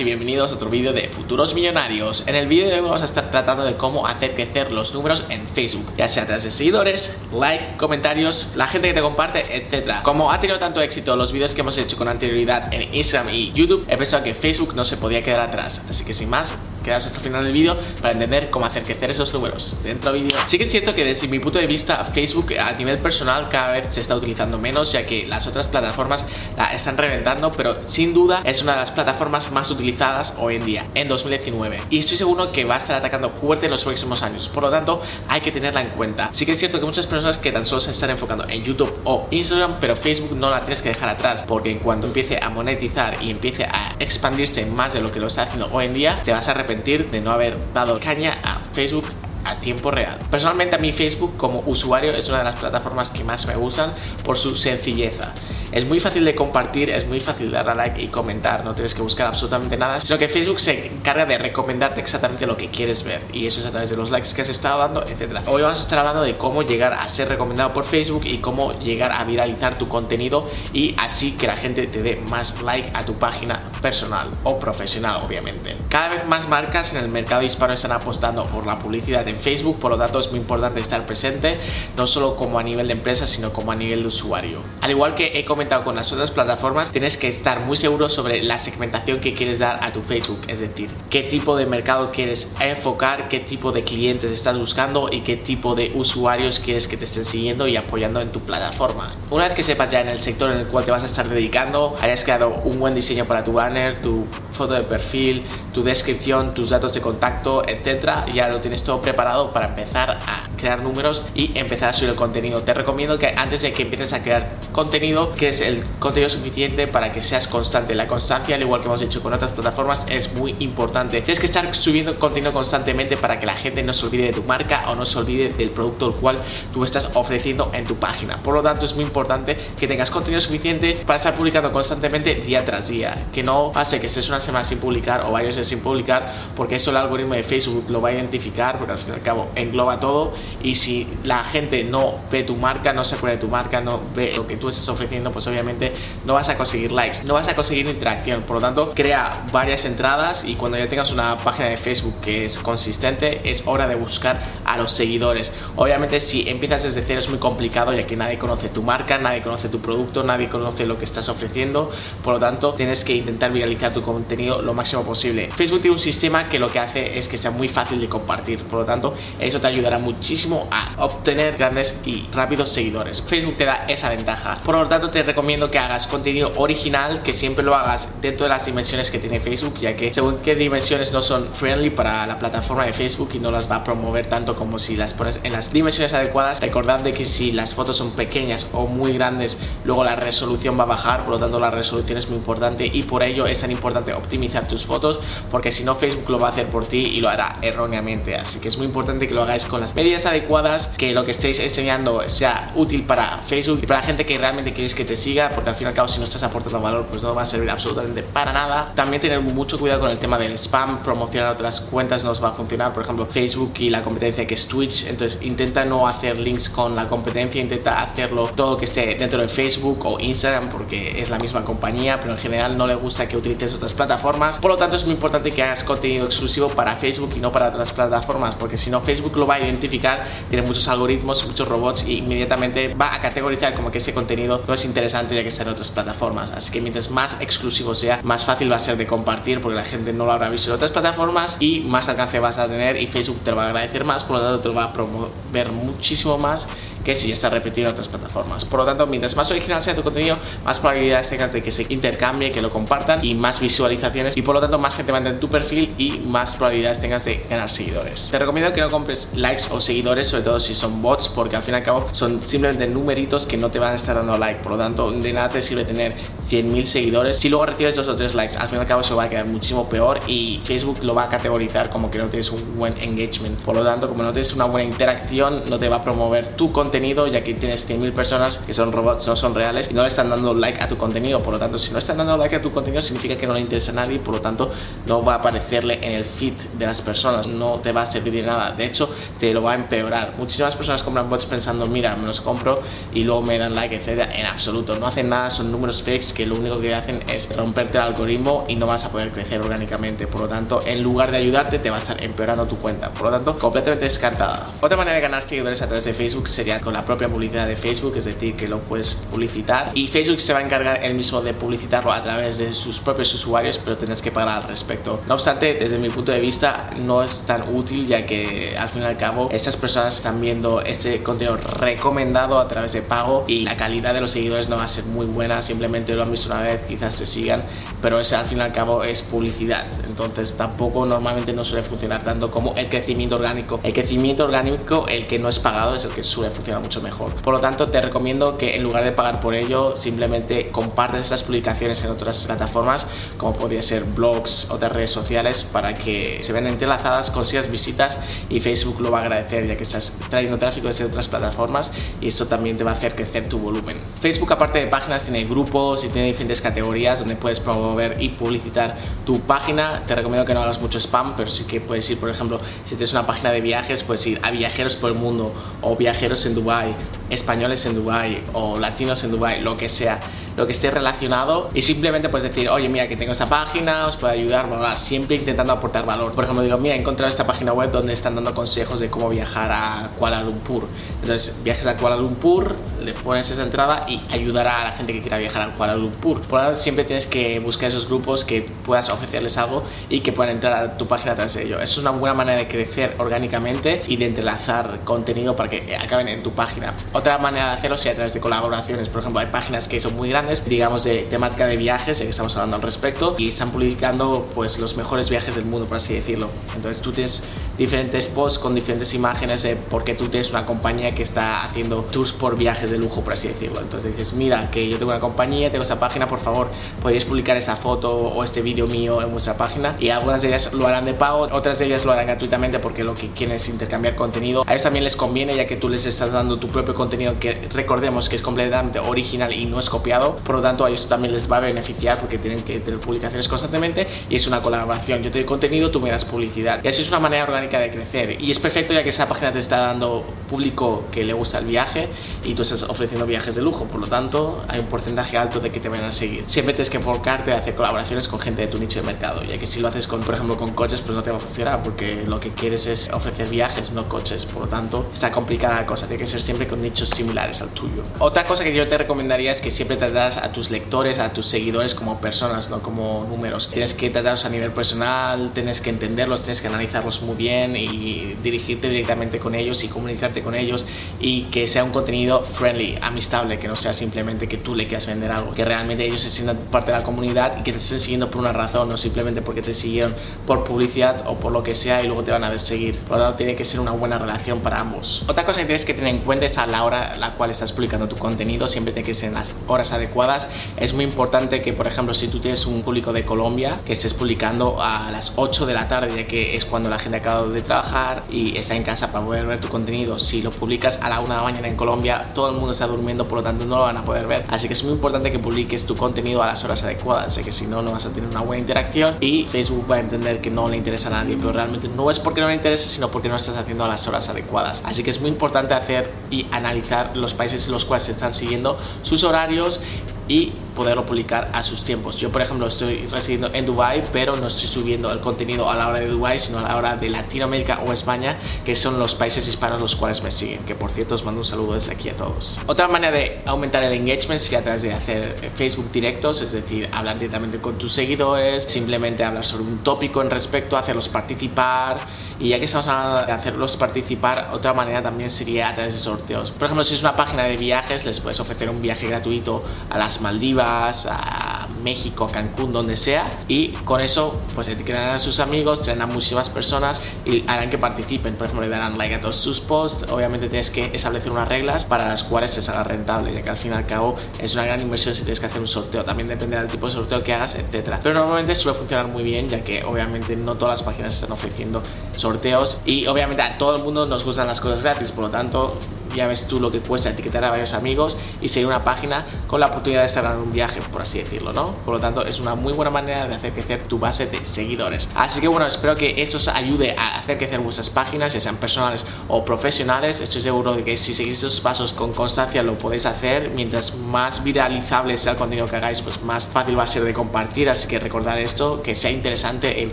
Y bienvenidos a otro vídeo de Futuros Millonarios. En el vídeo de hoy vamos a estar tratando de cómo hacer crecer los números en Facebook, ya sea a través de seguidores, like, comentarios, la gente que te comparte, etc. Como ha tenido tanto éxito los vídeos que hemos hecho con anterioridad en Instagram y YouTube, he pensado que Facebook no se podía quedar atrás. Así que sin más, quedaos hasta el final del vídeo para entender cómo hacer crecer esos números. Dentro vídeo. Sí que es cierto que desde mi punto de vista Facebook a nivel personal cada vez se está utilizando menos ya que las otras plataformas la están reventando, pero sin duda es una de las plataformas más utilizadas hoy en día, en 2019. Y estoy seguro que va a estar atacando fuerte en los próximos años, por lo tanto hay que tenerla en cuenta. Sí que es cierto que muchas personas que tan solo se están enfocando en YouTube o Instagram, pero Facebook no la tienes que dejar atrás, porque en cuanto empiece a monetizar y empiece a expandirse más de lo que lo está haciendo hoy en día, te vas a arrepentir de no haber dado caña a Facebook a tiempo real. Personalmente a mí Facebook como usuario es una de las plataformas que más me gustan por su sencilleza. Es muy fácil de compartir, es muy fácil dar a like y comentar, no tienes que buscar absolutamente nada, sino que Facebook se encarga de recomendarte exactamente lo que quieres ver y eso es a través de los likes que has estado dando, etc. Hoy vamos a estar hablando de cómo llegar a ser recomendado por Facebook y cómo llegar a viralizar tu contenido y así que la gente te dé más like a tu página personal o profesional, obviamente. Cada vez más marcas en el mercado hispano están apostando por la publicidad en Facebook, por lo tanto es muy importante estar presente, no solo como a nivel de empresa, sino como a nivel de usuario. Al igual que he con las otras plataformas, tienes que estar muy seguro sobre la segmentación que quieres dar a tu Facebook, es decir, qué tipo de mercado quieres enfocar, qué tipo de clientes estás buscando y qué tipo de usuarios quieres que te estén siguiendo y apoyando en tu plataforma. Una vez que sepas ya en el sector en el cual te vas a estar dedicando, hayas creado un buen diseño para tu banner, tu foto de perfil, tu descripción, tus datos de contacto, etcétera, ya lo tienes todo preparado para empezar a crear números y empezar a subir el contenido. Te recomiendo que antes de que empieces a crear contenido, que el contenido suficiente para que seas constante. La constancia, al igual que hemos hecho con otras plataformas, es muy importante. Tienes que estar subiendo contenido constantemente para que la gente no se olvide de tu marca o no se olvide del producto el cual tú estás ofreciendo en tu página. Por lo tanto, es muy importante que tengas contenido suficiente para estar publicando constantemente día tras día. Que no pase que estés una semana sin publicar o varios días sin publicar, porque eso el algoritmo de Facebook lo va a identificar, porque al fin y al cabo engloba todo. Y si la gente no ve tu marca, no se acuerda de tu marca, no ve lo que tú estás ofreciendo, pues pues obviamente no vas a conseguir likes, no vas a conseguir interacción. Por lo tanto, crea varias entradas y cuando ya tengas una página de Facebook que es consistente, es hora de buscar a los seguidores. Obviamente, si empiezas desde cero es muy complicado ya que nadie conoce tu marca, nadie conoce tu producto, nadie conoce lo que estás ofreciendo. Por lo tanto, tienes que intentar viralizar tu contenido lo máximo posible. Facebook tiene un sistema que lo que hace es que sea muy fácil de compartir. Por lo tanto, eso te ayudará muchísimo a obtener grandes y rápidos seguidores. Facebook te da esa ventaja. Por lo tanto, te recomiendo que hagas contenido original, que siempre lo hagas dentro de las dimensiones que tiene Facebook, ya que según qué dimensiones no son friendly para la plataforma de Facebook y no las va a promover tanto como si las pones en las dimensiones adecuadas. Recordad de que si las fotos son pequeñas o muy grandes, luego la resolución va a bajar, por lo tanto la resolución es muy importante y por ello es tan importante optimizar tus fotos, porque si no Facebook lo va a hacer por ti y lo hará erróneamente. Así que es muy importante que lo hagáis con las medidas adecuadas, que lo que estéis enseñando sea útil para Facebook y para la gente que realmente queréis que te siga, porque al fin y al cabo si no estás aportando valor, pues no va a servir absolutamente para nada. También tener mucho cuidado con el tema del spam, promocionar otras cuentas no os va a funcionar, por ejemplo Facebook y la competencia que es Twitch, entonces intenta no hacer links con la competencia, intenta hacerlo todo que esté dentro de Facebook o Instagram, porque es la misma compañía, pero en general no le gusta que utilices otras plataformas, por lo tanto es muy importante que hagas contenido exclusivo para Facebook y no para otras plataformas, porque si no Facebook lo va a identificar, tiene muchos algoritmos, muchos robots y inmediatamente va a categorizar como que ese contenido no es interesante interesante ya que está en otras plataformas. Así que mientras más exclusivo sea, más fácil va a ser de compartir porque la gente no lo habrá visto en otras plataformas y más alcance vas a tener y Facebook te va a agradecer más, por lo tanto te lo va a promover muchísimo más que si está repetido en otras plataformas. Por lo tanto, mientras más original sea tu contenido, más probabilidades tengas de que se intercambie, que lo compartan y más visualizaciones y por lo tanto más gente va a entender tu perfil y más probabilidades tengas de ganar seguidores. Te recomiendo que no compres likes o seguidores, sobre todo si son bots, porque al fin y al cabo son simplemente numeritos que no te van a estar dando like. Por lo tanto, de nada te sirve tener 100.000 seguidores. Si luego recibes dos o tres likes, al fin y al cabo eso va a quedar muchísimo peor y Facebook lo va a categorizar como que no tienes un buen engagement. Por lo tanto, como no tienes una buena interacción, no te va a promover tu contenido, ya que tienes 100.000 personas que son robots, no son reales y no le están dando like a tu contenido. Por lo tanto, si no están dando like a tu contenido, significa que no le interesa a nadie, por lo tanto, no va a aparecerle en el feed de las personas, no te va a servir de nada. De hecho, te lo va a empeorar. Muchísimas personas compran bots pensando, mira, me los compro y luego me dan like, etcétera. En absoluto, no hacen nada, son números fakes lo único que hacen es romperte el algoritmo y no vas a poder crecer orgánicamente. Por lo tanto, en lugar de ayudarte, te va a estar empeorando tu cuenta. Por lo tanto, completamente descartada. Otra manera de ganar seguidores a través de Facebook sería con la propia publicidad de Facebook, es decir, que lo puedes publicitar y Facebook se va a encargar él mismo de publicitarlo a través de sus propios usuarios, pero tienes que pagar al respecto. No obstante, desde mi punto de vista, no es tan útil ya que al fin y al cabo esas personas están viendo este contenido recomendado a través de pago y la calidad de los seguidores no va a ser muy buena, simplemente lo han visto una vez, quizás te sigan, pero ese al fin y al cabo es publicidad, entonces tampoco normalmente no suele funcionar tanto como el crecimiento orgánico. El crecimiento orgánico, el que no es pagado, es el que suele funcionar mucho mejor. Por lo tanto, te recomiendo que en lugar de pagar por ello, simplemente compartas esas publicaciones en otras plataformas, como podría ser blogs, otras redes sociales, para que se vean entrelazadas, consigas visitas y Facebook lo va a agradecer ya que estás trayendo tráfico desde otras plataformas y esto también te va a hacer crecer tu volumen. Facebook, aparte de páginas, tiene grupos y tiene diferentes categorías donde puedes promover y publicitar tu página. Te recomiendo que no hagas mucho spam, pero sí que puedes ir, por ejemplo, si tienes una página de viajes, puedes ir a viajeros por el mundo o viajeros en Dubai, españoles en Dubai o latinos en Dubai, lo que sea lo que esté relacionado y simplemente puedes decir, oye, mira que tengo esta página, os puedo ayudar, bla, siempre intentando aportar valor. Por ejemplo, digo, mira, he encontrado esta página web donde están dando consejos de cómo viajar a Kuala Lumpur. Entonces, viajes a Kuala Lumpur, le pones esa entrada y ayudará a la gente que quiera viajar a Kuala Lumpur. Por ahora siempre tienes que buscar esos grupos que puedas ofrecerles algo y que puedan entrar a tu página tras de ello. Eso es una buena manera de crecer orgánicamente y de entrelazar contenido para que acaben en tu página. Otra manera de hacerlo sería a través de colaboraciones. Por ejemplo, hay páginas que son muy grandes digamos, de temática de viajes, ya que estamos hablando al respecto, y están publicando pues los mejores viajes del mundo, por así decirlo. Entonces tú tienes diferentes posts con diferentes imágenes de por qué tú tienes una compañía que está haciendo tours por viajes de lujo, por así decirlo. Entonces dices, mira, que yo tengo una compañía, tengo esta página, por favor, podéis publicar esta foto o este vídeo mío en vuestra página. Y algunas de ellas lo harán de pago, otras de ellas lo harán gratuitamente porque lo que quieren es intercambiar contenido. A ellos también les conviene ya que tú les estás dando tu propio contenido que recordemos que es completamente original y no es copiado. Por lo tanto, a ellos también les va a beneficiar porque tienen que tener publicaciones constantemente y es una colaboración. Yo te doy contenido, tú me das publicidad. Y así es una manera orgánica de crecer. Y es perfecto ya que esa página te está dando público que le gusta el viaje y tú estás ofreciendo viajes de lujo. Por lo tanto, hay un porcentaje alto de que te vayan a seguir. Siempre tienes que enfocarte a hacer colaboraciones con gente de tu nicho de mercado, ya que si lo haces con, por ejemplo, con coches, pues no te va a funcionar porque lo que quieres es ofrecer viajes, no coches. Por lo tanto, está complicada la cosa. Tiene que ser siempre con nichos similares al tuyo. Otra cosa que yo te recomendaría es que siempre tratas a tus lectores, a tus seguidores como personas, no como números. Tienes que tratarlos a nivel personal, tienes que entenderlos, tienes que analizarlos muy bien y dirigirte directamente con ellos y comunicarte con ellos y que sea un contenido friendly, amistable, que no sea simplemente que tú le quieras vender algo, que realmente ellos se sientan parte de la comunidad y que te estén siguiendo por una razón, no simplemente porque te siguieron por publicidad o por lo que sea y luego te van a seguir. Por lo tanto, tiene que ser una buena relación para ambos. Otra cosa que tienes que tener en cuenta es a la hora a la cual estás publicando tu contenido, siempre tiene que ser en las horas adecuadas. Es muy importante que, por ejemplo, si tú tienes un público de Colombia, que estés publicando a las 8 de la tarde, ya que es cuando la gente acaba de trabajar y está en casa para poder ver tu contenido. Si lo publicas a la una de la mañana en Colombia, todo el mundo está durmiendo, por lo tanto no lo van a poder ver. Así que es muy importante que publiques tu contenido a las horas adecuadas, ya que si no, no vas a tener una buena interacción y Facebook va a entender que no le interesa a nadie, pero realmente no es porque no le interesa, sino porque no estás haciendo a las horas adecuadas. Así que es muy importante hacer y analizar los países en los cuales se están siguiendo, sus horarios y poderlo publicar a sus tiempos. Yo, por ejemplo, estoy residiendo en Dubai, pero no estoy subiendo el contenido a la hora de Dubai, sino a la hora de Latinoamérica o España, que son los países hispanos los cuales me siguen. Que por cierto, os mando un saludo desde aquí a todos. Otra manera de aumentar el engagement sería a través de hacer eh, Facebook directos, es decir, hablar directamente con tus seguidores, simplemente hablar sobre un tópico en respecto, hacerlos participar. Y ya que estamos hablando de hacerlos participar, otra manera también sería a través de sorteos. Por ejemplo, si es una página de viajes, les puedes ofrecer un viaje gratuito a las Maldivas, a México, Cancún, donde sea. Y con eso, pues etiquetarán a sus amigos, traerán a muchísimas personas y harán que participen. Por ejemplo, le darán like a todos sus posts. Obviamente tienes que establecer unas reglas para las cuales se haga rentable, ya que al fin y al cabo es una gran inversión si tienes que hacer un sorteo. También depende del tipo de sorteo que hagas, etcétera. Pero normalmente suele funcionar muy bien, ya que obviamente no todas las páginas están ofreciendo sorteos y obviamente a todo el mundo nos gustan las cosas gratis, por lo tanto ya ves tú lo que cuesta etiquetar a varios amigos y seguir una página con la oportunidad de en un viaje, por así decirlo, ¿no? Por lo tanto, es una muy buena manera de hacer crecer tu base de seguidores. Así que bueno, espero que esto os ayude a hacer crecer vuestras páginas, ya sean personales o profesionales. Estoy seguro de que si seguís estos pasos con constancia lo podéis hacer. Mientras más viralizable sea el contenido que hagáis, pues más fácil va a ser de compartir. Así que recordar esto, que sea interesante el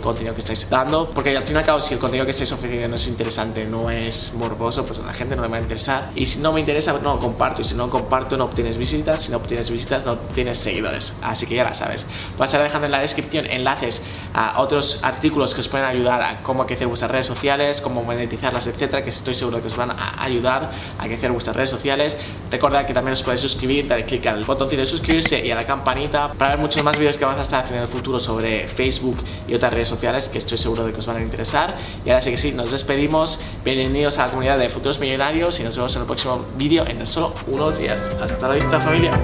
contenido que estáis dando, porque al fin y al cabo, si el contenido que estáis ofreciendo no es interesante, no es morboso, pues a la gente no le va a interesar y si no me interesa, no comparto. Y si no comparto, no obtienes visitas. Si no obtienes visitas, no tienes seguidores. Así que ya la sabes. Voy a estar dejando en la descripción enlaces a otros artículos que os pueden ayudar a cómo crecer vuestras redes sociales, cómo monetizarlas, etcétera, que estoy seguro que os van a ayudar a crecer vuestras redes sociales. Recordad que también os podéis suscribir, darle clic al botoncito de suscribirse y a la campanita para ver muchos más vídeos que vamos a estar haciendo en el futuro sobre Facebook y otras redes sociales que estoy seguro de que os van a interesar. Y ahora sí que sí, nos despedimos. Bienvenidos a la comunidad de futuros millonarios y nos vemos en el próximo vídeo en solo unos días. Hasta la vista familia.